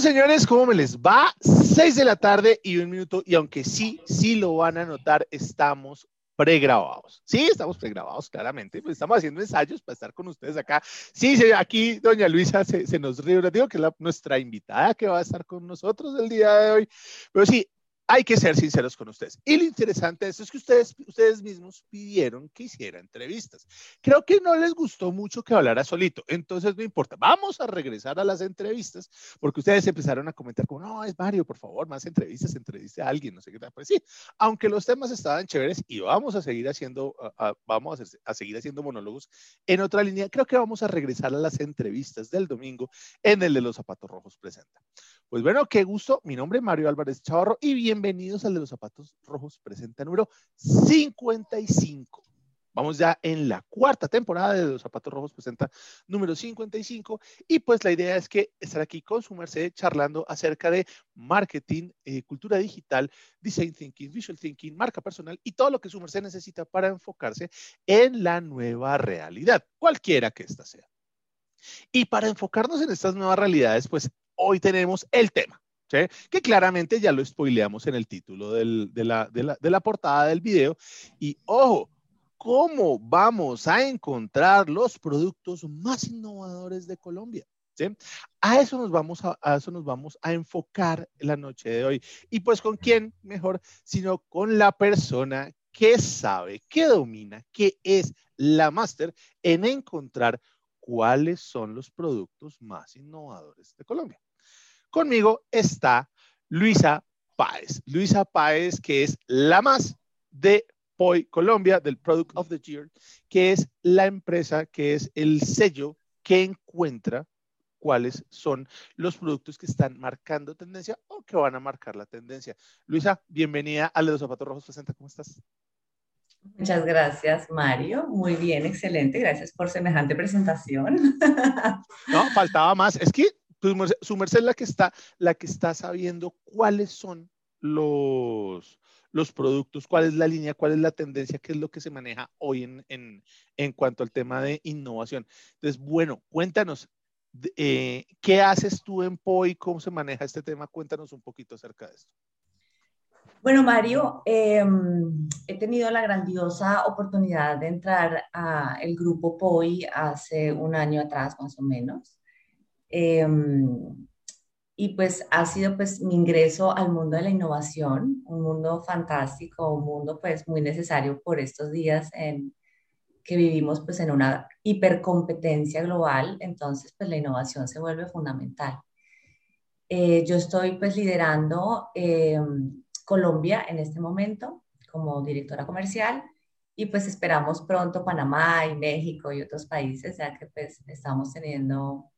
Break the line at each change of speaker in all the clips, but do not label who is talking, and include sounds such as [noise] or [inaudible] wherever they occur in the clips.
Señores, ¿cómo me les va? Seis de la tarde y un minuto. Y aunque sí, sí lo van a notar, estamos pregrabados. Sí, estamos pregrabados, claramente. Pues estamos haciendo ensayos para estar con ustedes acá. Sí, aquí doña Luisa se, nos ríe, digo que es nuestra invitada que va a estar con nosotros el día de hoy. Pero sí, hay que ser sinceros con ustedes. Y lo interesante de esto es que ustedes, ustedes mismos pidieron que hiciera entrevistas. Creo que no les gustó mucho que hablara solito, entonces no importa. Vamos a regresar a las entrevistas porque ustedes empezaron a comentar como, no, es Mario, por favor, más entrevistas, entreviste a alguien, no sé qué tal. Pues sí, aunque los temas estaban chéveres y vamos a seguir haciendo, vamos a, a seguir haciendo monólogos en otra línea, creo que vamos a regresar a las entrevistas del domingo en el de los zapatos rojos presenta. Pues bueno, qué gusto. Mi nombre es Mario Álvarez Chavarro y bienvenidos al de los zapatos rojos presenta número 55. Vamos ya en la cuarta temporada de Los Zapatos Rojos presenta número 55 y pues la idea es que estar aquí con su merced charlando acerca de marketing, eh, cultura digital, design thinking, visual thinking, marca personal y todo lo que su merced necesita para enfocarse en la nueva realidad, cualquiera que ésta sea. Y para enfocarnos en estas nuevas realidades, pues hoy tenemos el tema, que claramente ya lo spoileamos en el título de, la, de, la, portada del video. Y ojo, ¿cómo vamos a encontrar los productos más innovadores de Colombia? A eso nos vamos a, a, eso nos vamos a enfocar la noche de hoy. Y pues con quién mejor, sino con la persona que sabe, que domina, que es la máster en encontrar cuáles son los productos más innovadores de Colombia. Conmigo está Luisa Páez. Luisa Páez, que es la más de POI Colombia, del Product of the Year, que es la empresa, que es el sello que encuentra cuáles son los productos que están marcando tendencia o que van a marcar la tendencia. Luisa, bienvenida a Los Zapatos Rojos Presenta. ¿Cómo estás?
Muchas gracias, Mario. Muy bien, excelente. Gracias por semejante presentación. [laughs]
No, faltaba más. Es que su merced es la que está, la que está sabiendo cuáles son los, los productos, cuál es la línea, cuál es la tendencia, qué es lo que se maneja hoy en, en, en cuanto al tema de innovación. Entonces, bueno, cuéntanos, eh, ¿qué haces tú en POI? ¿Cómo se maneja este tema? Cuéntanos un poquito acerca de esto.
Bueno, Mario, em, he tenido la grandiosa oportunidad de entrar al grupo POI hace un año atrás, más o menos. Em, y pues ha sido pues mi ingreso al mundo de la innovación, un mundo fantástico, un mundo pues muy necesario por estos días en que vivimos pues en una hipercompetencia global, entonces pues la innovación se vuelve fundamental. Eh, yo estoy pues liderando em, Colombia en este momento como directora comercial y pues esperamos pronto Panamá y México y otros países, ya que pues estamos teniendo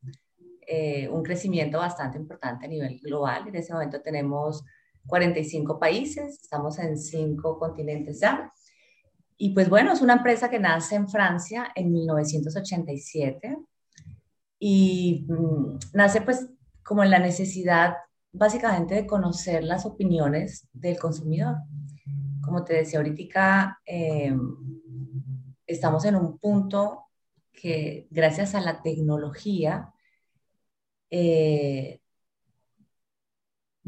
eh, un crecimiento bastante importante a nivel global. En ese momento tenemos 45 países, estamos en cinco continentes ya. Y pues bueno, es una empresa que nace en Francia en 1987 y mm, nace pues como en la necesidad básicamente de conocer las opiniones del consumidor. Como te decía ahorita, eh, estamos en un punto que gracias a la tecnología eh,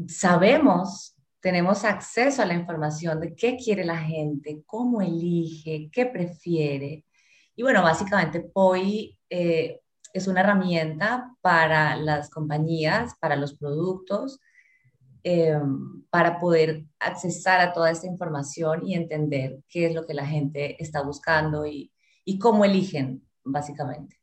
sabemos, tenemos acceso a la información de qué quiere la gente, cómo elige, qué prefiere. Y bueno, básicamente POI eh, es una herramienta para las compañías, para los productos, eh, para poder accesar a toda esta información y entender qué es lo que la gente está buscando y, y cómo eligen, básicamente.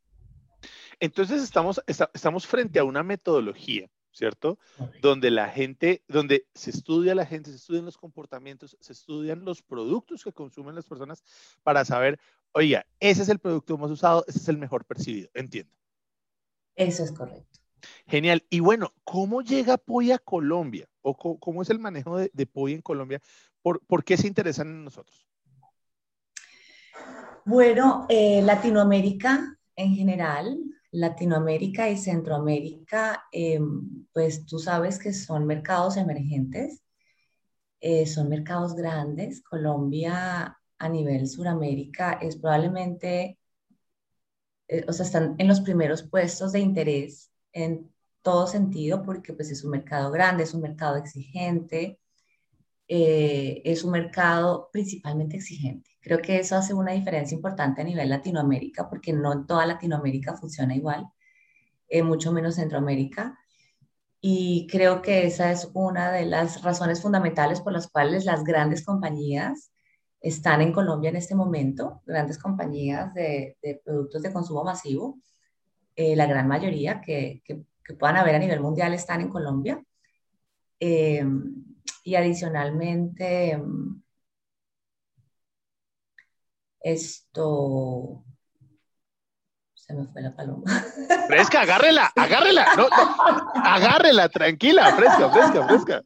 Entonces estamos, estamos frente a una metodología, ¿cierto? Donde la gente, donde se estudia la gente, se estudian los comportamientos, se estudian los productos que consumen las personas para saber, oiga, ese es el producto más usado, ese es el mejor percibido, entiendo.
Eso es correcto.
Genial. Y bueno, ¿cómo llega POI a Colombia? ¿O cómo, es el manejo de, de POI en Colombia? ¿Por, ¿Por, qué se interesan en nosotros?
Bueno, eh, Latinoamérica en general Latinoamérica y Centroamérica, em, pues tú sabes que son mercados emergentes, eh, son mercados grandes. Colombia a nivel Suramérica es probablemente, eh, o sea, están en los primeros puestos de interés en todo sentido porque pues es un mercado grande, es un mercado exigente, eh, es un mercado principalmente exigente. Creo que eso hace una diferencia importante a nivel Latinoamérica porque no toda Latinoamérica funciona igual, eh, mucho menos Centroamérica. Y creo que esa es una de las razones fundamentales por las cuales las grandes compañías están en Colombia en este momento, grandes compañías de, productos de consumo masivo, eh, la gran mayoría que, que, puedan haber a nivel mundial están en Colombia. Eh, y adicionalmente, esto, se me fue la paloma. [laughs]
Fresca, agárrela, agárrela, no, agárrela, tranquila, fresca, fresca, fresca.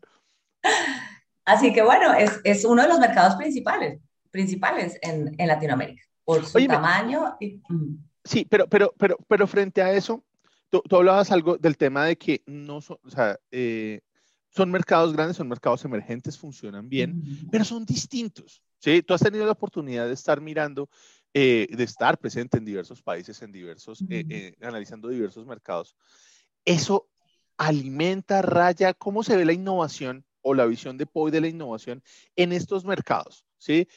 Así que bueno, es, es uno de los mercados principales principales en, en Latinoamérica, por su tamaño.
Sí, pero, pero, pero, pero frente a eso, tú, hablabas algo del tema de que no son, o sea, eh, son mercados grandes, son mercados emergentes, funcionan bien, pero son distintos. ¿Sí? Tú has tenido la oportunidad de estar mirando, eh, de estar presente en diversos países, en diversos, eh, analizando diversos mercados. Eso alimenta, raya, cómo se ve la innovación o la visión de POI de la innovación en estos mercados, ¿sí?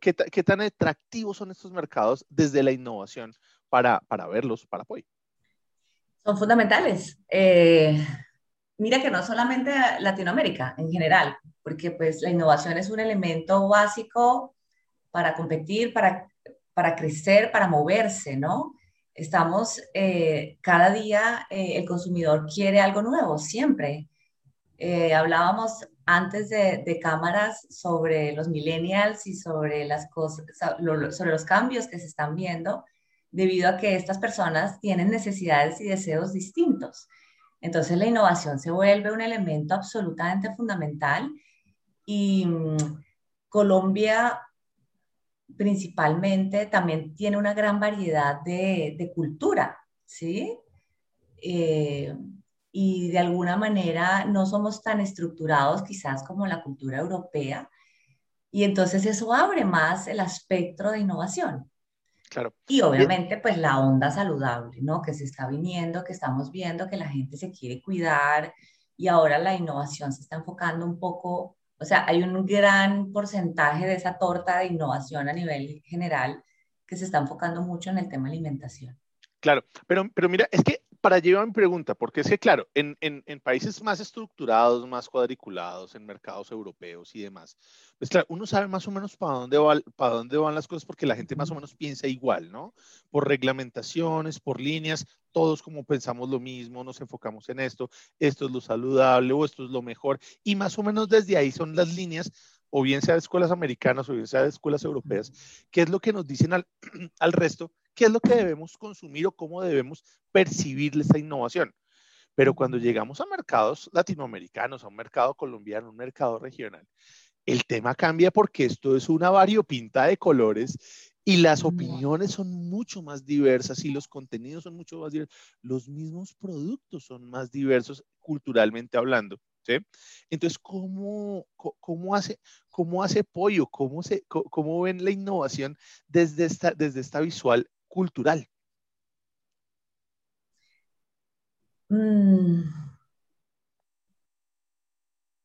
¿Qué, tan atractivos son estos mercados desde la innovación para, para verlos, para apoyo?
Son fundamentales. Eh, mira que no solamente Latinoamérica, en general, porque pues la innovación es un elemento básico para competir, para, para crecer, para moverse, ¿no? Estamos, eh, cada día eh, el consumidor quiere algo nuevo, siempre. hablábamos antes de, cámaras sobre los millennials y sobre las cosas, sobre los cambios que se están viendo, debido a que estas personas tienen necesidades y deseos distintos. Entonces la innovación se vuelve un elemento absolutamente fundamental y mm, Colombia principalmente también tiene una gran variedad de, cultura, ¿sí? Eh, y de alguna manera no somos tan estructurados quizás como la cultura europea. Y entonces eso abre más el espectro de innovación.
Claro.
Y obviamente pues la onda saludable, ¿no? Que se está viniendo, que estamos viendo que la gente se quiere cuidar y ahora la innovación se está enfocando un poco, o sea, hay un gran porcentaje de esa torta de innovación a nivel general que se está enfocando mucho en el tema alimentación.
Claro, pero, pero mira, es que para llevar mi pregunta, porque es que, claro, en, países más estructurados, más cuadriculados, en mercados europeos y demás, pues claro, uno sabe más o menos para dónde, va, para dónde van las cosas porque la gente más o menos piensa igual, ¿no? Por reglamentaciones, por líneas, todos como pensamos lo mismo, nos enfocamos en esto, esto es lo saludable o esto es lo mejor, y más o menos desde ahí son las líneas o bien sea de escuelas americanas o bien sea de escuelas europeas, qué es lo que nos dicen al, [clears throat] al resto qué es lo que debemos consumir o cómo debemos percibir esa innovación. Pero cuando llegamos a mercados latinoamericanos, a un mercado colombiano, a un mercado regional, el tema cambia porque esto es una variopinta de colores y las opiniones son mucho más diversas y los contenidos son mucho más diversos. Los mismos productos son más diversos culturalmente hablando. ¿sí? Entonces, ¿cómo, cómo, hace, cómo hace Pollo? ¿Cómo, se, cómo ven la innovación desde esta, desde esta visual cultural?
Mm.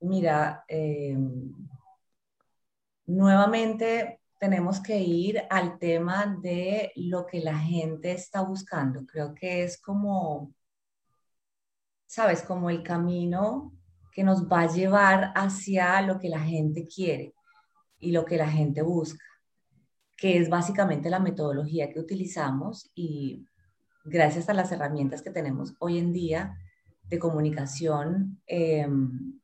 Mira, eh, nuevamente tenemos que ir al tema de lo que la gente está buscando. Creo que es como, sabes, como el camino que nos va a llevar hacia lo que la gente quiere y lo que la gente busca que es básicamente la metodología que utilizamos y gracias a las herramientas que tenemos hoy en día de comunicación em,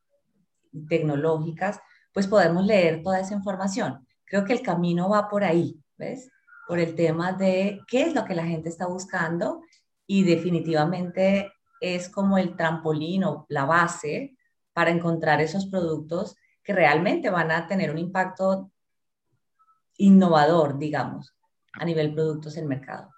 tecnológicas, pues podemos leer toda esa información. Creo que el camino va por ahí, ¿ves? Por el tema de qué es lo que la gente está buscando y definitivamente es como el trampolín o la base para encontrar esos productos que realmente van a tener un impacto innovador, digamos, a nivel productos en mercado.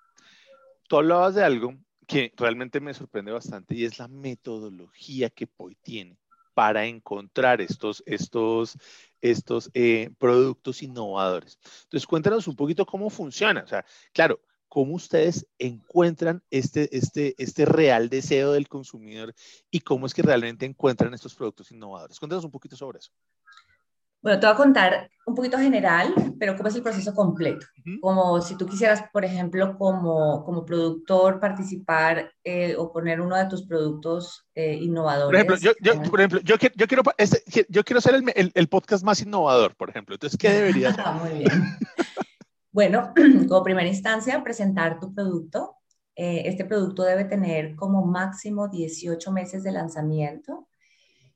Tú hablabas de algo que realmente me sorprende bastante y es la metodología que POI tiene para encontrar estos, estos, estos eh, productos innovadores. Entonces, cuéntanos un poquito cómo funciona. O sea, claro, cómo ustedes encuentran este, este, este real deseo del consumidor y cómo es que realmente encuentran estos productos innovadores. Cuéntanos un poquito sobre eso.
Bueno, te voy a contar un poquito general, pero cómo es el proceso completo. Como si tú quisieras, por ejemplo, como, como productor participar eh, o poner uno de tus productos eh, innovadores.
Por ejemplo, yo, yo, por ejemplo, yo, yo quiero, este, yo quiero ser el, el, podcast más innovador, por ejemplo. Entonces, ¿qué debería [laughs] hacer?
Muy bien. [laughs] bueno, [clears throat] como primera instancia, presentar tu producto. Eh, este producto debe tener como máximo 18 meses de lanzamiento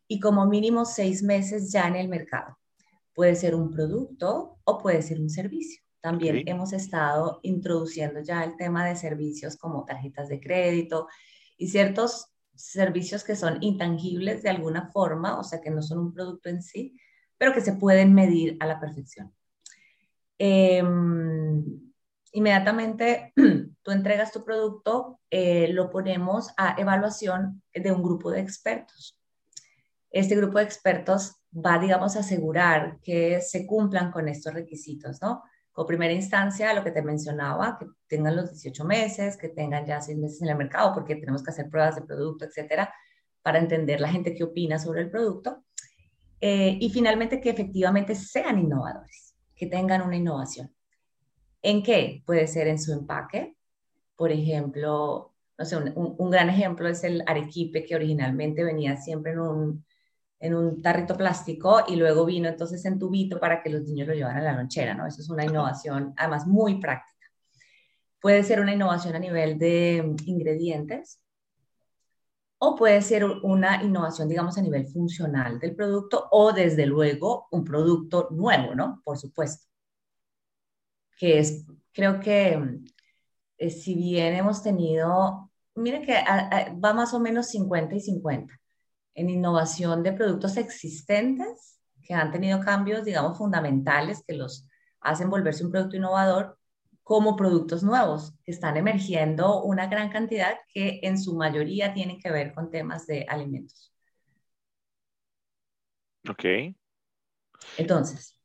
y como mínimo 6 meses ya en el mercado. Puede ser un producto o puede ser un servicio. También hemos estado introduciendo ya el tema de servicios como tarjetas de crédito y ciertos servicios que son intangibles de alguna forma, o sea, que no son un producto en sí, pero que se pueden medir a la perfección. Em, inmediatamente [clears throat] tú entregas tu producto, eh, lo ponemos a evaluación de un grupo de expertos. Este grupo de expertos va, digamos, a asegurar que se cumplan con estos requisitos, ¿no? Como primera instancia, lo que te mencionaba, que tengan los 18 meses, que tengan ya 6 meses en el mercado, porque tenemos que hacer pruebas de producto, etcétera, para entender la gente qué opina sobre el producto. Eh, y finalmente, que efectivamente sean innovadores, que tengan una innovación. ¿En qué? Puede ser en su empaque. Por ejemplo, no sé, un, un gran ejemplo es el arequipe que originalmente venía siempre en un, en un tarrito plástico y luego vino entonces en tubito para que los niños lo llevaran a la lonchera, ¿no? Eso es una innovación además muy práctica. Puede ser una innovación a nivel de ingredientes o puede ser una innovación, digamos, a nivel funcional del producto o desde luego un producto nuevo, ¿no? Por supuesto. Que es, creo que eh, si bien hemos tenido, miren que va más o menos 50 y 50 en innovación de productos existentes que han tenido cambios, digamos, fundamentales que los hacen volverse un producto innovador, como productos nuevos que están emergiendo una gran cantidad que en su mayoría tienen que ver con temas de alimentos.
Ok.
Entonces,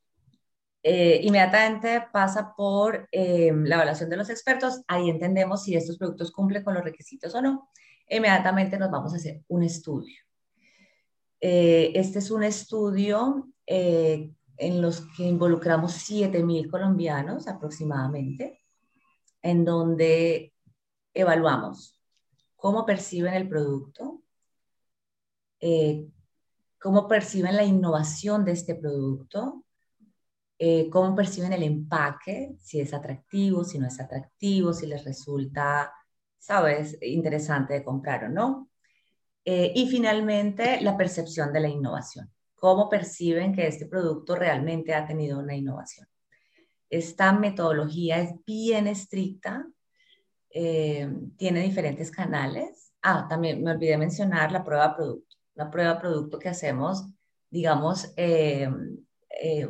eh, inmediatamente pasa por eh, la evaluación de los expertos, ahí entendemos si estos productos cumplen con los requisitos o no. Inmediatamente nos vamos a hacer un estudio. Eh, este es un estudio eh, en los que involucramos 7.000 colombianos aproximadamente, en donde evaluamos cómo perciben el producto, eh, cómo perciben la innovación de este producto, cómo perciben el empaque, si es atractivo, si no es atractivo, si les resulta, sabes, interesante de comprar o no. Eh, y finalmente, la percepción de la innovación. ¿Cómo perciben que este producto realmente ha tenido una innovación? Esta metodología es bien estricta, eh, tiene diferentes canales. Ah, también me olvidé mencionar la prueba producto. La prueba producto que hacemos, digamos, eh,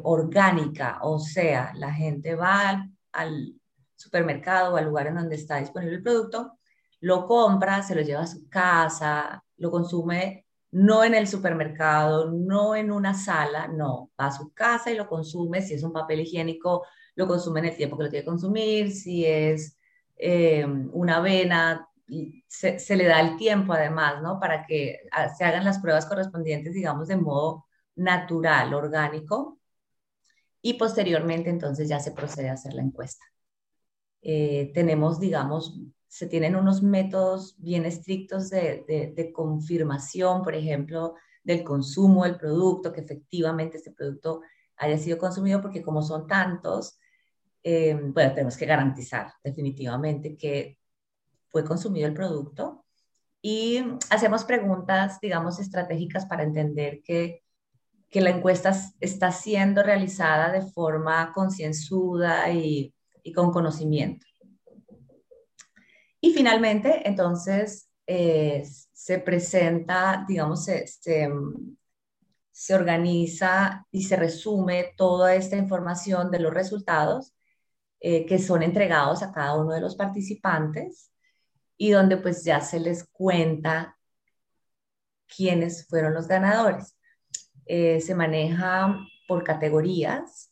orgánica, o sea, la gente va al, al supermercado o al lugar en donde está disponible el producto, lo compra, se lo lleva a su casa, lo consume no en el supermercado, no en una sala, no, va a su casa y lo consume, si es un papel higiénico, lo consume en el tiempo que lo tiene que consumir, si es eh, una avena, se, le da el tiempo además, ¿no? Para que se hagan las pruebas correspondientes, digamos, de modo natural, orgánico, y posteriormente entonces ya se procede a hacer la encuesta. Eh, tenemos, digamos, se tienen unos métodos bien estrictos de, confirmación, por ejemplo, del consumo del producto, que efectivamente este producto haya sido consumido, porque como son tantos, eh, bueno, tenemos que garantizar definitivamente que fue consumido el producto. Y hacemos preguntas, digamos, estratégicas para entender que, que la encuesta está siendo realizada de forma concienzuda y, y con conocimiento. Y finalmente, entonces, eh, se presenta, digamos, se, se, organiza y se resume toda esta información de los resultados eh, que son entregados a cada uno de los participantes y donde pues ya se les cuenta quiénes fueron los ganadores. Eh, se maneja por categorías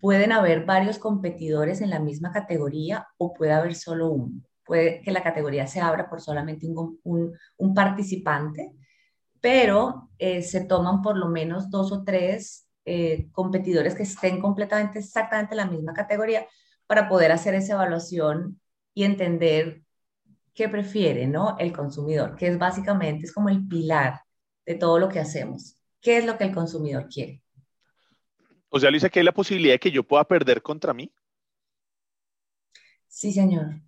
pueden haber varios competidores en la misma categoría o puede haber solo uno. Puede que la categoría se abra por solamente un, participante, pero eh, se toman por lo menos dos o tres eh, competidores que estén completamente, exactamente en la misma categoría para poder hacer esa evaluación y entender qué prefiere, ¿no? El consumidor, que es básicamente, es como el pilar de todo lo que hacemos. ¿Qué es lo que el consumidor quiere?
O sea, Luisa, que hay la posibilidad de que yo pueda perder contra mí.
Sí, señor.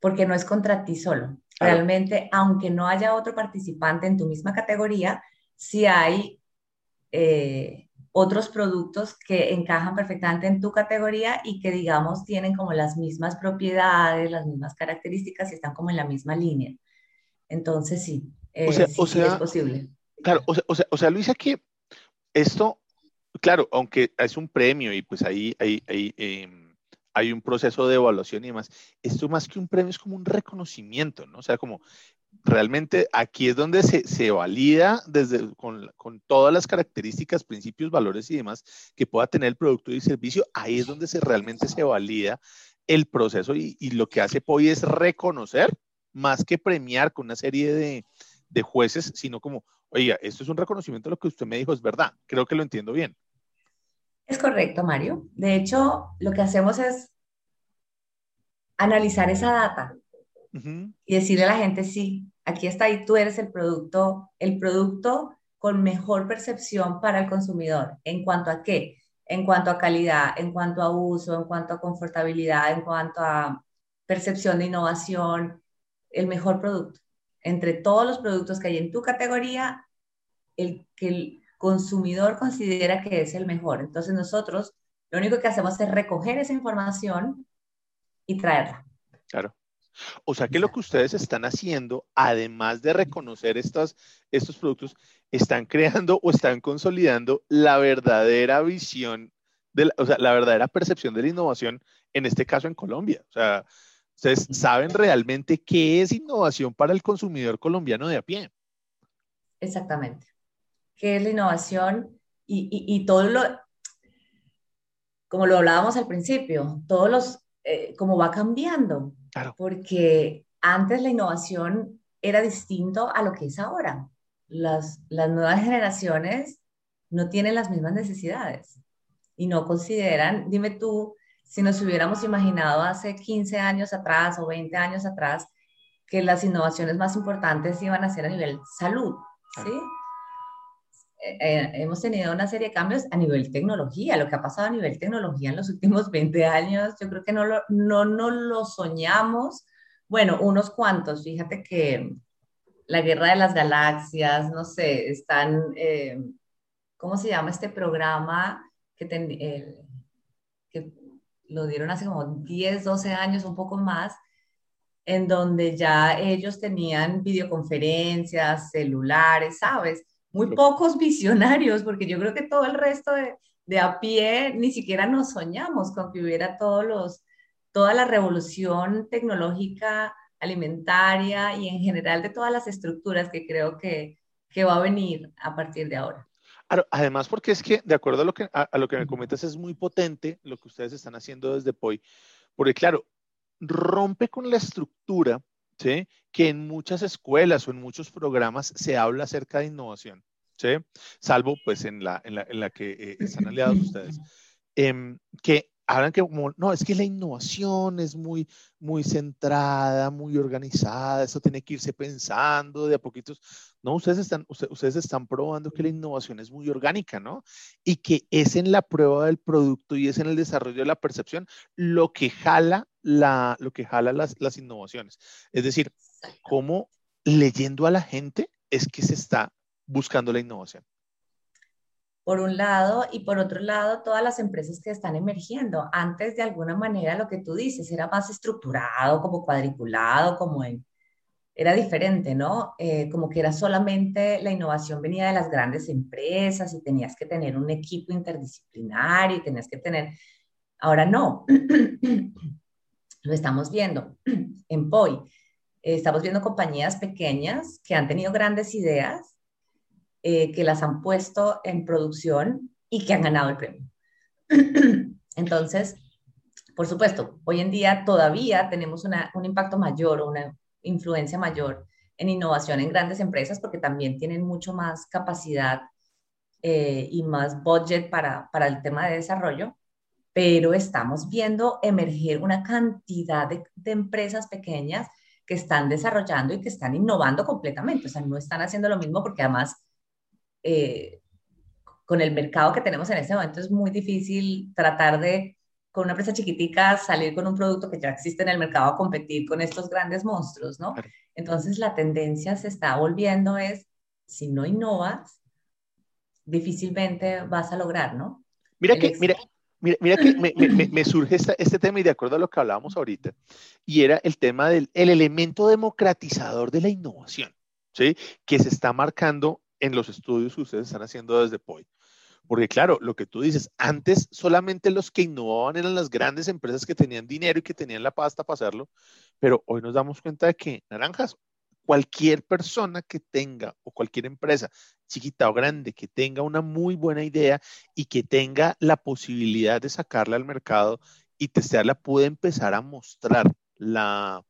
Porque no es contra ti solo. Realmente, aunque no haya otro participante en tu misma categoría, sí hay eh, otros productos que encajan perfectamente en tu categoría y que, digamos, tienen como las mismas propiedades, las mismas características y están como en la misma línea. Entonces, sí,
o sea, sí, es posible. Claro, o sea, o sea, o sea, Luisa, que esto, claro, aunque es un premio y pues ahí, em, hay un proceso de evaluación y demás, esto más que un premio es como un reconocimiento, ¿no? O sea, como realmente aquí es donde se, se valida desde, con, con, todas las características, principios, valores y demás que pueda tener el producto y servicio, ahí es donde se realmente se valida el proceso y, y lo que hace POI es reconocer más que premiar con una serie de, de jueces, sino como, oiga, esto es un reconocimiento de lo que usted me dijo, es verdad, creo que lo entiendo bien.
Es correcto, Mario. De hecho, lo que hacemos es analizar esa data y decirle a la gente, sí, aquí está y tú eres el producto, el producto con mejor percepción para el consumidor. ¿En cuanto a qué? En cuanto a calidad, en cuanto a uso, en cuanto a confortabilidad, en cuanto a percepción de innovación, el mejor producto. Entre todos los productos que hay en tu categoría, el que consumidor considera que es el mejor. Entonces nosotros lo único que hacemos es recoger esa información y traerla.
Claro. O sea que lo que ustedes están haciendo, además de reconocer estos, estos productos, están creando o están consolidando la verdadera visión, de la, o sea, la verdadera percepción de la innovación, en este caso en Colombia. O sea, ustedes saben realmente qué es innovación para el consumidor colombiano de a pie.
Exactamente. ¿Qué es la innovación? Y, y, todo lo, como lo hablábamos al principio, todos los, eh, como va cambiando, porque antes la innovación era distinto a lo que es ahora. Las, las nuevas generaciones no tienen las mismas necesidades y no consideran, dime tú, si nos hubiéramos imaginado hace 15 años atrás o 20 años atrás que las innovaciones más importantes iban a ser a nivel salud, ¿sí? Eh, hemos tenido una serie de cambios a nivel tecnología. Lo que ha pasado a nivel tecnología en los últimos [laughs] 20 años, yo creo que no, lo, no, no lo soñamos. Bueno, unos cuantos. Fíjate que la guerra de las galaxias, no sé, están, eh, ¿cómo se llama este programa que, que lo dieron hace como 10, 12 años, un poco más? en donde ya ellos tenían videoconferencias, celulares, ¿sabes? Muy pocos [laughs] visionarios, porque yo creo que todo el resto de, de, a pie ni siquiera nos soñamos con que hubiera todos los, toda la revolución tecnológica, alimentaria y en general de todas las estructuras que creo que, que va a venir a partir de ahora.
Además, porque es que, de acuerdo a lo que, a, lo que me comentas, es muy potente lo que ustedes están haciendo desde POI, porque claro, rompe con la estructura que en muchas escuelas o en muchos programas se habla acerca de innovación, ¿sí? salvo pues en la, en la, en la que eh, están aliados ustedes, eh, que hablan que como, no, es que la innovación es muy, muy centrada, muy organizada, eso tiene que irse pensando de a poquitos. No, ustedes están, ustedes están probando que la innovación es muy orgánica, ¿no? Y que es en la prueba del producto y es en el desarrollo de la percepción lo que jala, la, lo que jala las, las innovaciones. Es decir, cómo leyendo a la gente es que se está buscando la innovación
por un lado, y por otro lado, todas las empresas que están emergiendo. Antes, de alguna manera, lo que tú dices era más estructurado, como cuadriculado, como en, era diferente, ¿no? Eh, como que era solamente la innovación venía de las grandes empresas y tenías que tener un equipo interdisciplinario y tenías que tener... Ahora no, [clears throat] lo estamos viendo [clears throat] en POI. estamos viendo compañías pequeñas que han tenido grandes ideas eh, que las han puesto en producción y que han ganado el premio. [clears throat] Entonces, por supuesto, hoy en día todavía tenemos un impacto mayor o una influencia mayor en innovación en grandes empresas porque también tienen mucho más capacidad eh, y más budget para, para el tema de desarrollo, pero estamos viendo emerger una cantidad de, de, empresas pequeñas que están desarrollando y que están innovando completamente, o sea, no están haciendo lo mismo porque además eh, con el mercado que tenemos en este momento es muy difícil tratar de con una empresa chiquitica salir con un producto que ya existe en el mercado a competir con estos grandes monstruos, ¿no? Entonces la tendencia se está volviendo es, si no innovas, difícilmente vas a lograr, ¿no?
Mira que, mira, mira, que me, surge este tema y de acuerdo a lo que hablábamos ahorita, y era el tema del el elemento democratizador de la innovación, ¿sí? Que se está marcando en los estudios que ustedes están haciendo desde POI. Porque claro, lo que tú dices, antes solamente los que innovaban eran las grandes empresas que tenían dinero y que tenían la pasta para hacerlo, pero hoy nos damos cuenta de que naranjas, cualquier persona que tenga o cualquier empresa, chiquita o grande, que tenga una muy buena idea y que tenga la posibilidad de sacarla al mercado y testearla, puede empezar a mostrar la,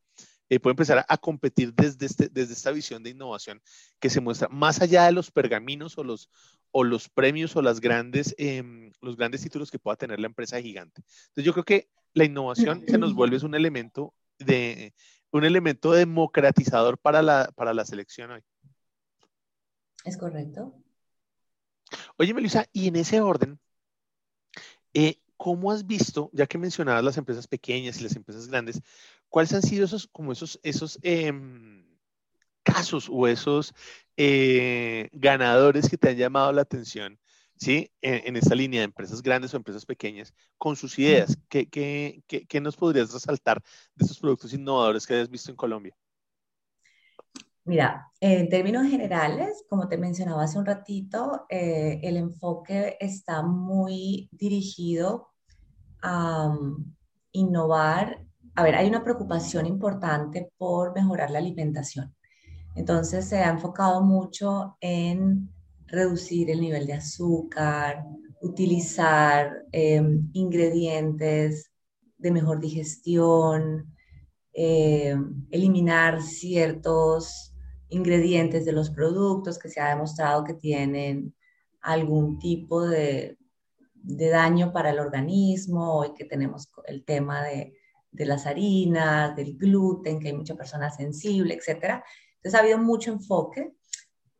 eh, puede empezar a, competir desde, este, desde esta visión de innovación que se muestra más allá de los pergaminos o los, o los premios o las grandes, em, los grandes títulos que pueda tener la empresa gigante. Entonces yo creo que la innovación se nos [clears throat] vuelve un elemento de un elemento democratizador para la, para la selección hoy.
Es correcto.
Oye, Melissa, y en ese orden, eh, ¿cómo has visto, ya que mencionabas las empresas pequeñas y las empresas grandes, ¿Cuáles han sido esos, como esos, esos em, casos o esos eh, ganadores que te han llamado la atención, ¿sí? En, esta línea de empresas grandes o empresas pequeñas, con sus ideas. ¿Qué, qué, qué, nos podrías resaltar de estos productos innovadores que hayas visto en Colombia?
Mira, en términos generales, como te mencionaba hace un ratito, eh, el enfoque está muy dirigido a um, innovar a ver, hay una preocupación importante por mejorar la alimentación. Entonces se ha enfocado mucho en reducir el nivel de azúcar, utilizar em, ingredientes de mejor digestión, em, eliminar ciertos ingredientes de los productos que se ha demostrado que tienen algún tipo de, daño para el organismo y que tenemos el tema de de las harinas, del gluten, que hay muchas personas sensibles, etc. Entonces ha habido mucho enfoque.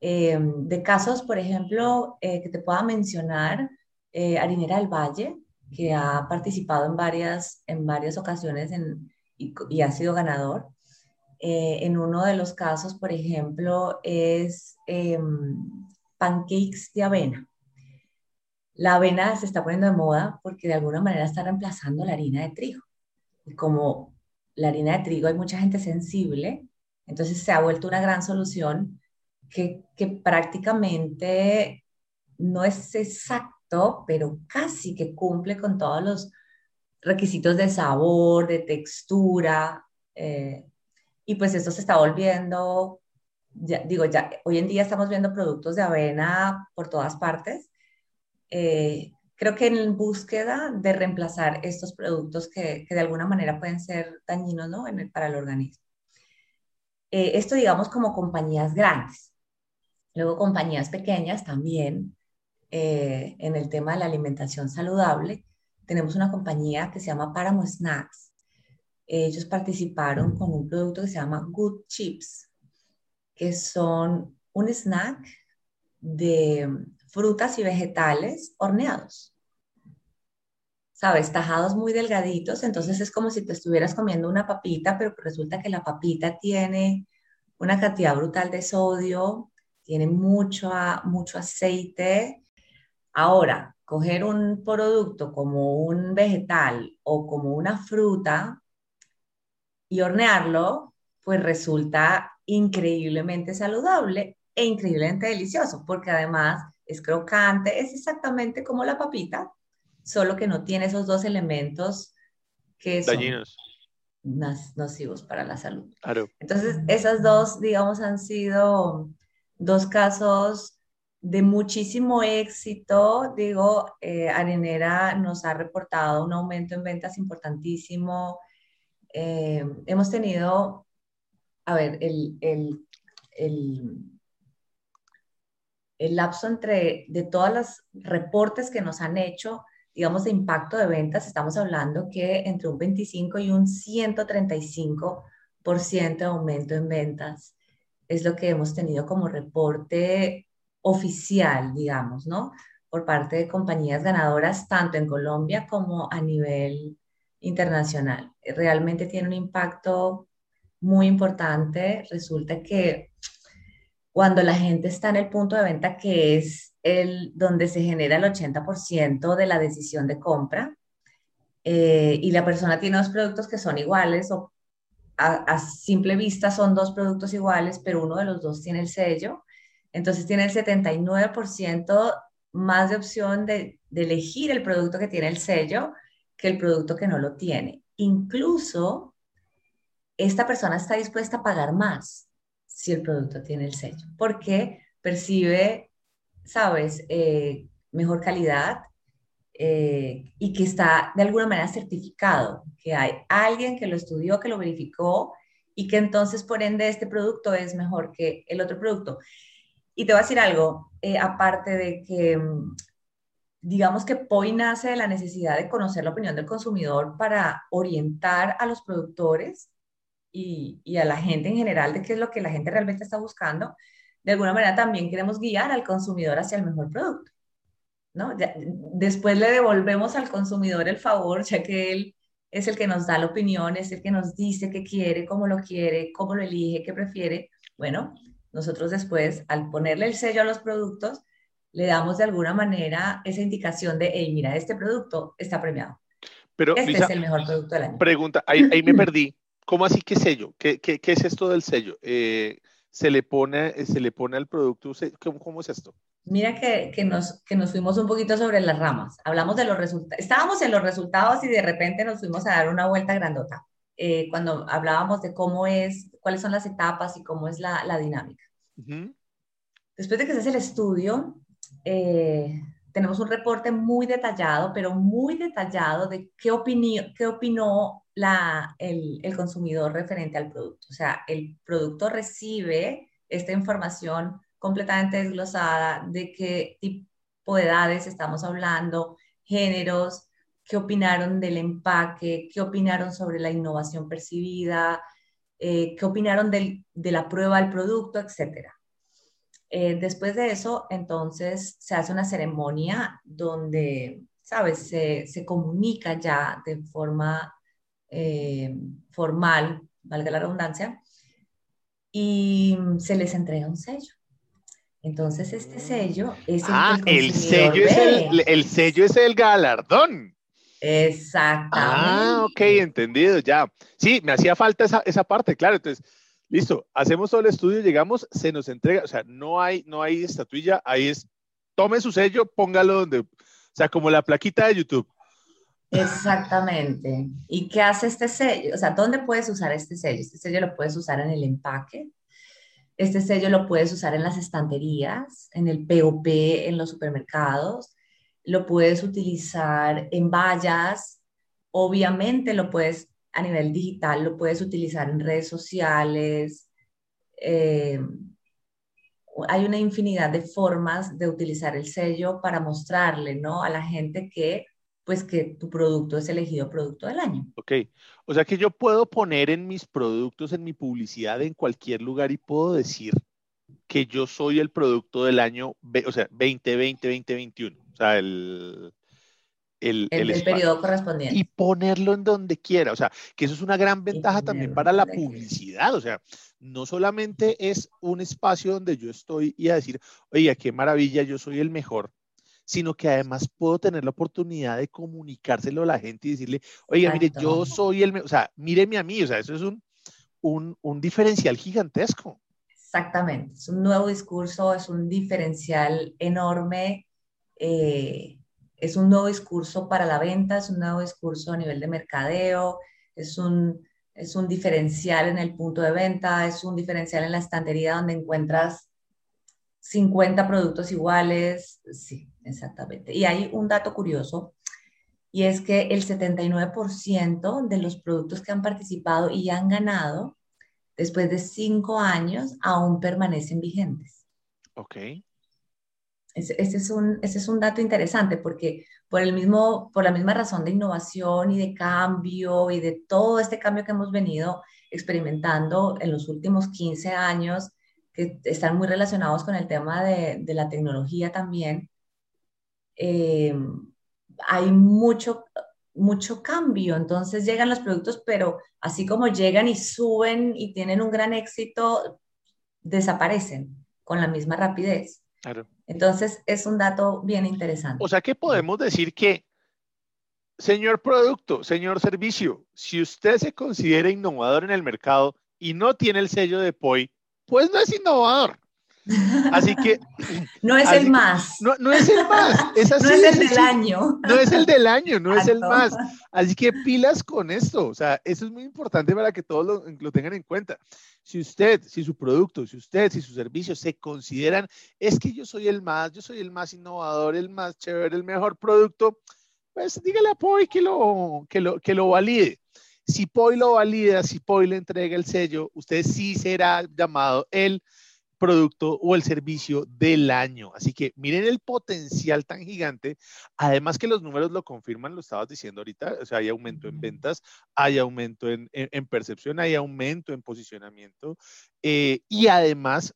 Eh, de casos, por ejemplo, eh, que te pueda mencionar, eh, Harinera del Valle, que ha participado en varias, en varias ocasiones y, ha sido ganador. en uno de los casos, por ejemplo, es em, pancakes de avena. La avena se está poniendo de moda porque de alguna manera está reemplazando la harina de trigo como la harina de trigo hay mucha gente sensible, entonces se ha vuelto una gran solución que, que prácticamente no es exacto, pero casi que cumple con todos los requisitos de sabor, de textura, eh, y pues esto se está volviendo, ya, digo, ya hoy en día estamos viendo productos de avena por todas partes, eh, creo que en búsqueda de reemplazar estos productos que, de alguna manera pueden ser dañinos ¿no? para el organismo. Eh, esto digamos como compañías grandes. Luego compañías pequeñas también eh, en el tema de la alimentación saludable. Tenemos una compañía que se llama Paramo Snacks. Ellos participaron con un producto que se llama Good Chips, que son un snack de frutas y vegetales horneados. ¿Sabes? Tajados muy delgaditos, entonces es como si te estuvieras comiendo una papita, pero resulta que la papita tiene una cantidad brutal de sodio, tiene mucho, mucho aceite. Ahora, coger un producto como un vegetal o como una fruta y hornearlo, pues resulta increíblemente saludable e increíblemente delicioso, porque además es crocante, es exactamente como la papita, solo que no tiene esos dos elementos que son nocivos para la salud.
Claro.
Entonces, esas dos, digamos, han sido dos casos de muchísimo éxito, digo, eh, Arenera nos ha reportado un aumento en ventas importantísimo. Eh, hemos tenido, a ver, el, el, el, lapso entre de todos los reportes que nos han hecho, digamos, de impacto de ventas, estamos hablando que entre un 25 y un 135% de aumento en ventas es lo que hemos tenido como reporte oficial, digamos, ¿no? Por parte de compañías ganadoras, tanto en Colombia como a nivel internacional. Realmente tiene un impacto muy importante. Resulta que cuando la gente está en el punto de venta, que es el donde se genera el 80% de la decisión de compra, eh, y la persona tiene dos productos que son iguales o a, simple vista son dos productos iguales, pero uno de los dos tiene el sello, entonces tiene el 79% más de opción de, elegir el producto que tiene el sello que el producto que no lo tiene. Incluso esta persona está dispuesta a pagar más si el producto tiene el sello, porque percibe, sabes, eh, mejor calidad eh, y que está de alguna manera certificado, que hay alguien que lo estudió, que lo verificó y que entonces por ende este producto es mejor que el otro producto. Y te voy a decir algo, eh, aparte de que, mm, digamos que POI nace de la necesidad de conocer la opinión del consumidor para orientar a los productores y, y, a la gente en general de qué es lo que la gente realmente está buscando, de alguna manera también queremos guiar al consumidor hacia el mejor producto. ¿No? después le devolvemos al consumidor el favor, ya que él es el que nos da la opinión, es el que nos dice qué quiere, cómo lo quiere, cómo lo elige, qué prefiere. Bueno, nosotros después, al ponerle el sello a los productos, le damos de alguna manera esa indicación de, hey, mira, este producto está premiado.
Pero,
este es el mejor producto del año.
Pregunta, ahí, me perdí. ¿Cómo así que sello? ¿Qué, qué, qué es esto del sello? Eh, ¿se, le pone, ¿Se le pone al producto? ¿Cómo, cómo es esto?
Mira que, que, nos, que nos fuimos un poquito sobre las ramas. Hablamos de los resultados. Estábamos en los resultados y de repente nos fuimos a dar una vuelta grandota. Eh, cuando hablábamos de cómo es, cuáles son las etapas y cómo es la, la dinámica. Después de que se hace el estudio, eh, tenemos un reporte muy detallado, pero muy detallado de qué, qué opinó la, el, el consumidor referente al producto. O sea, el producto recibe esta información completamente desglosada de qué tipo de edades estamos hablando, géneros, qué opinaron del empaque, qué opinaron sobre la innovación percibida, eh, qué opinaron de la prueba del producto, etc. Eh, después de eso, entonces se hace una ceremonia donde, ¿sabes? Se, comunica ya de forma eh, formal, valga la redundancia, y se les entrega un sello. Entonces, este sello es el
ah, el sello es el, el, sello es el galardón.
Exactamente.
Ah, ok, entendido, ya. Sí, me hacía falta esa, esa parte, claro. Entonces, listo, hacemos todo el estudio, llegamos, se nos entrega, o sea, no hay, no hay estatuilla, ahí es, tome su sello, póngalo donde, o sea, como la plaquita de YouTube.
Exactamente. ¿Y qué hace este sello? O sea, ¿dónde puedes usar este sello? Este sello lo puedes usar en el empaque, este sello lo puedes usar en las estanterías, en el POP, en los supermercados. Lo puedes utilizar en vallas. Obviamente lo puedes a nivel digital, lo puedes utilizar en redes sociales. Eh, hay una infinidad de formas de utilizar el sello para mostrarle ¿no? a la gente que pues que tu producto es elegido producto del año.
Ok, o sea que yo puedo poner en mis productos, en mi publicidad, en cualquier lugar y puedo decir que yo soy el producto del año, o sea, 2020, 2021, o sea, el...
El, el, periodo correspondiente.
Y ponerlo en donde quiera, o sea, que eso es una gran ventaja también para la publicidad, o sea, no solamente es un espacio donde yo estoy y a decir, oye, qué maravilla, yo soy el mejor, sino que además puedo tener la oportunidad de comunicárselo a la gente y decirle, oiga, mire, yo soy el, o sea, míreme a mí, o sea, eso es un, un, un diferencial gigantesco.
Exactamente, es un nuevo discurso, es un diferencial enorme, eh, es un nuevo discurso para la venta, es un nuevo discurso a nivel de mercadeo, es un, es un diferencial en el punto de venta, es un diferencial en la estantería donde encuentras 50 productos iguales, sí, exactamente. Y hay un dato curioso, y es que el 79% de los productos que han participado y han ganado, después de cinco años, aún permanecen vigentes.
Ok.
Ese, es un, ese es un dato interesante porque por, el mismo, por la misma razón de innovación y de cambio y de todo este cambio que hemos venido experimentando en los últimos 15 años, que están muy relacionados con el tema de, de la tecnología también, eh, hay mucho, mucho cambio. Entonces llegan los productos, pero así como llegan y suben y tienen un gran éxito, desaparecen con la misma rapidez.
Claro.
Entonces es un dato bien interesante.
O sea que podemos decir que, señor producto, señor servicio, si usted se considera innovador en el mercado y no tiene el sello de POI, pues no es innovador. Así que... [laughs]
No es el más.
No, no, es el más. Es [laughs]
no es el del año.
No es el del año, no es el más. Así que pilas con esto. O sea, eso es muy importante para que todos lo, lo, tengan en cuenta. Si usted, si su producto, si usted, si su servicio se consideran, es que yo soy el más, yo soy el más innovador, el más chévere, el mejor producto, pues dígale a Poi que lo, que lo, que lo valide. Si Poi lo valida, si Poi le entrega el sello, usted sí será llamado el producto o el servicio del año. Así que miren el potencial tan gigante. Además que los números lo confirman, lo estabas diciendo ahorita, o sea, hay aumento en ventas, hay aumento en, percepción, hay aumento en posicionamiento eh, y además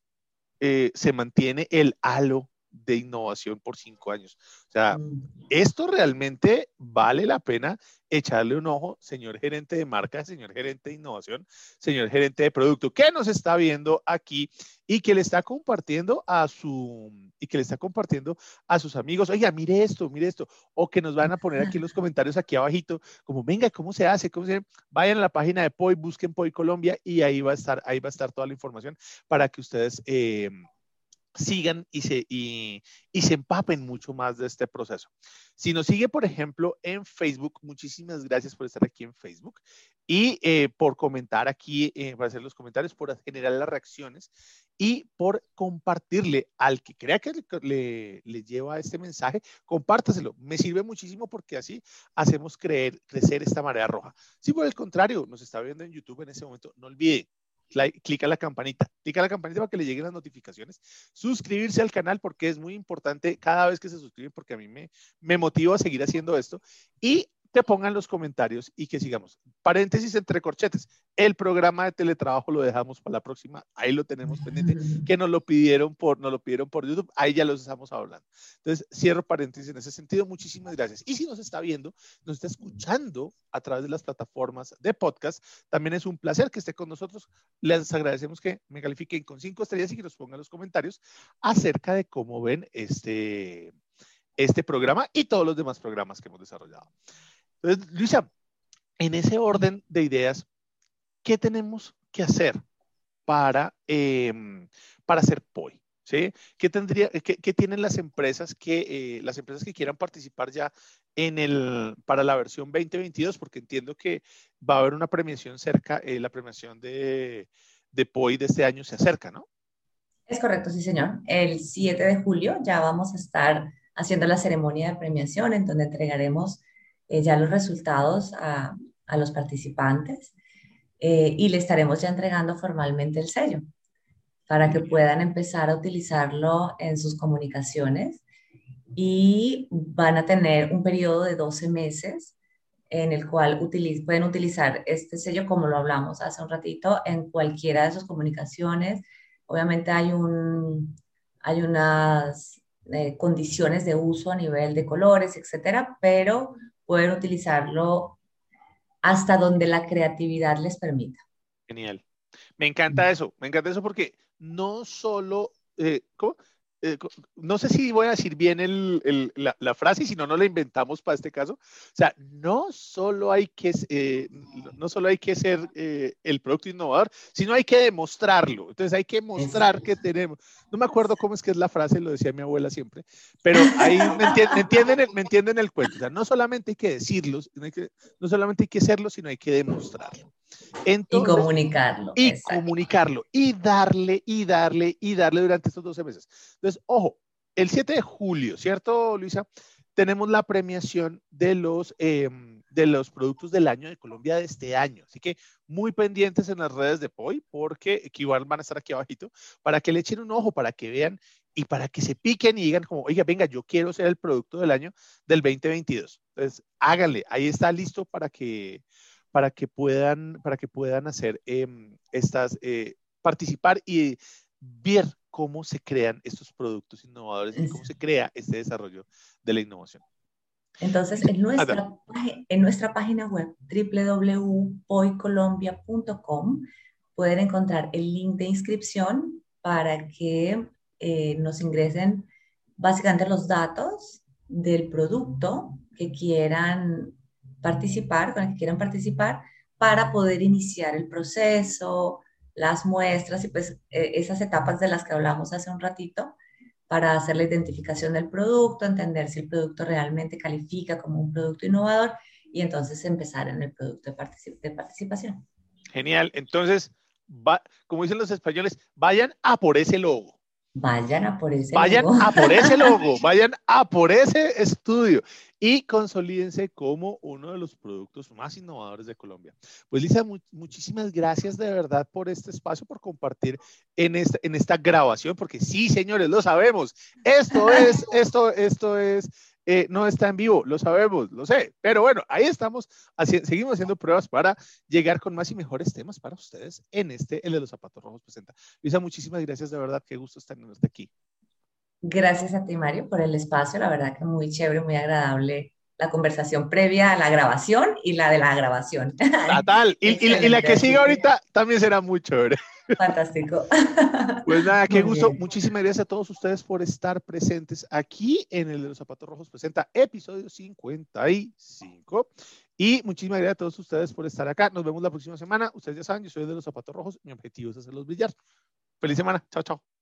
eh, se mantiene el halo de innovación por cinco años. O sea, mm. esto realmente vale la pena echarle un ojo, señor gerente de marca, señor gerente de innovación, señor gerente de producto, que nos está viendo aquí y que le está compartiendo a su y que le está compartiendo a sus amigos. Oiga, mire esto, mire esto, o que nos van a poner aquí en los comentarios aquí abajito, como venga, ¿cómo se hace? ¿Cómo se Vayan a la página de POI, busquen POI Colombia y ahí va a estar, ahí va a estar toda la información para que ustedes eh, sigan y se, y, se empapen mucho más de este proceso. Si nos sigue, por ejemplo, en Facebook, muchísimas gracias por estar aquí en Facebook y eh, por comentar aquí, eh, por hacer los comentarios, por generar las reacciones y por compartirle al que crea que le, le, lleva este mensaje, compártaselo. Me sirve muchísimo porque así hacemos creer, crecer esta marea roja. Si por el contrario nos está viendo en YouTube en ese momento, no olvide clica la campanita, clica la campanita para que le lleguen las notificaciones, suscribirse al canal porque es muy importante cada vez que se suscriben porque a mí me, me motiva a seguir haciendo esto y te pongan los comentarios y que sigamos. Paréntesis entre corchetes. El programa de teletrabajo lo dejamos para la próxima. Ahí lo tenemos pendiente, [laughs] que nos lo pidieron por, nos lo pidieron por YouTube. Ahí ya los estamos hablando. Entonces, cierro paréntesis en ese sentido. Muchísimas gracias. Y si nos está viendo, nos está escuchando a través de las plataformas de podcast, también es un placer que esté con nosotros. Les agradecemos que me califiquen con cinco estrellas y que nos pongan los comentarios acerca de cómo ven este, este programa y todos los demás programas que hemos desarrollado. Luisa, en ese orden de ideas, ¿qué tenemos que hacer para, em, para hacer POI? ¿Sí? ¿Qué, tendría, qué, tienen las empresas que, eh, las empresas que quieran participar ya en el, para la versión 2022? Porque entiendo que va a haber una premiación cerca, eh, la premiación de, de POI de este año se acerca, ¿no?
Es correcto, sí, señor. El 7 de julio ya vamos a estar haciendo la ceremonia de premiación en donde entregaremos eh, ya los resultados a, a los participantes eh, y le estaremos ya entregando formalmente el sello para que puedan empezar a utilizarlo en sus comunicaciones y van a tener un periodo de 12 meses en el cual pueden utilizar este sello, como lo hablamos hace un ratito, en cualquiera de sus comunicaciones. Obviamente hay, un, hay unas eh, condiciones de uso a nivel de colores, etcétera, pero pueden utilizarlo hasta donde la creatividad les permita.
Genial. Me encanta eso, me encanta eso porque no solo, eh, ¿cómo? Eh, no sé si voy a decir bien la, frase y si no, no la inventamos para este caso. O sea, no solo hay que, eh, no solo hay que ser eh, el producto innovador, sino hay que demostrarlo. Entonces hay que mostrar que tenemos. No me acuerdo cómo es que es la frase, lo decía mi abuela siempre, pero ahí me, entienden, el, me entienden el cuento. O sea, no solamente hay que decirlo, no, solamente hay que serlo, sino hay que demostrarlo.
Y comunicarlo.
Y comunicarlo, y darle, y darle, y darle durante estos 12 meses. Entonces, ojo, el 7 de julio, ¿cierto, Luisa? Tenemos la premiación de los, em, de los productos del año de Colombia de este año. Así que muy pendientes en las redes de POI, porque que igual van a estar aquí abajito, para que le echen un ojo, para que vean y para que se piquen y digan como, oiga, venga, yo quiero ser el producto del año del 2022. Entonces, háganle, ahí está listo para que, para que puedan, para que puedan hacer em, estas, eh, participar y ver cómo se crean estos productos innovadores y cómo se crea este desarrollo de la innovación.
Entonces, en nuestra, en nuestra página web www.poicolombia.com pueden encontrar el link de inscripción para que eh, nos ingresen básicamente los datos del producto que quieran participar, con el que quieran participar, para poder iniciar el proceso, las muestras y pues e, esas etapas de las que hablamos hace un ratito para hacer la identificación del producto, entender si el producto realmente califica como un producto innovador y entonces empezar en el producto de, participación.
Genial. Entonces, va, como dicen los españoles, vayan a por ese logo.
Vayan a por ese
vayan a por [laughs] ese logo, vayan a por ese estudio y consolídense como uno de los productos más innovadores de Colombia. Pues Lisa, muchísimas gracias de verdad por este espacio, por compartir en esta, en esta grabación, porque sí, señores, lo sabemos. Esto es, esto, esto es eh, no está en vivo, lo sabemos, lo sé, pero bueno, ahí estamos, seguimos haciendo pruebas para llegar con más y mejores temas para ustedes en este, el de los zapatos rojos presenta. Luisa, muchísimas gracias, de verdad, qué gusto estar aquí.
Gracias a ti, Mario, por el espacio, la verdad que muy chévere, muy agradable la conversación previa a la grabación y la de la grabación. [laughs]
Total, y, y, la que sigue ahorita también será muy chévere.
Fantástico. [laughs]
Pues nada, qué gusto. Muchísimas gracias a todos ustedes por estar presentes aquí en el de los zapatos rojos presenta episodio 55. Y muchísimas gracias a todos ustedes por estar acá. Nos vemos la próxima semana. Ustedes ya saben, yo soy el de los zapatos rojos. Mi objetivo es hacerlos brillar. Feliz semana. Chao, chao.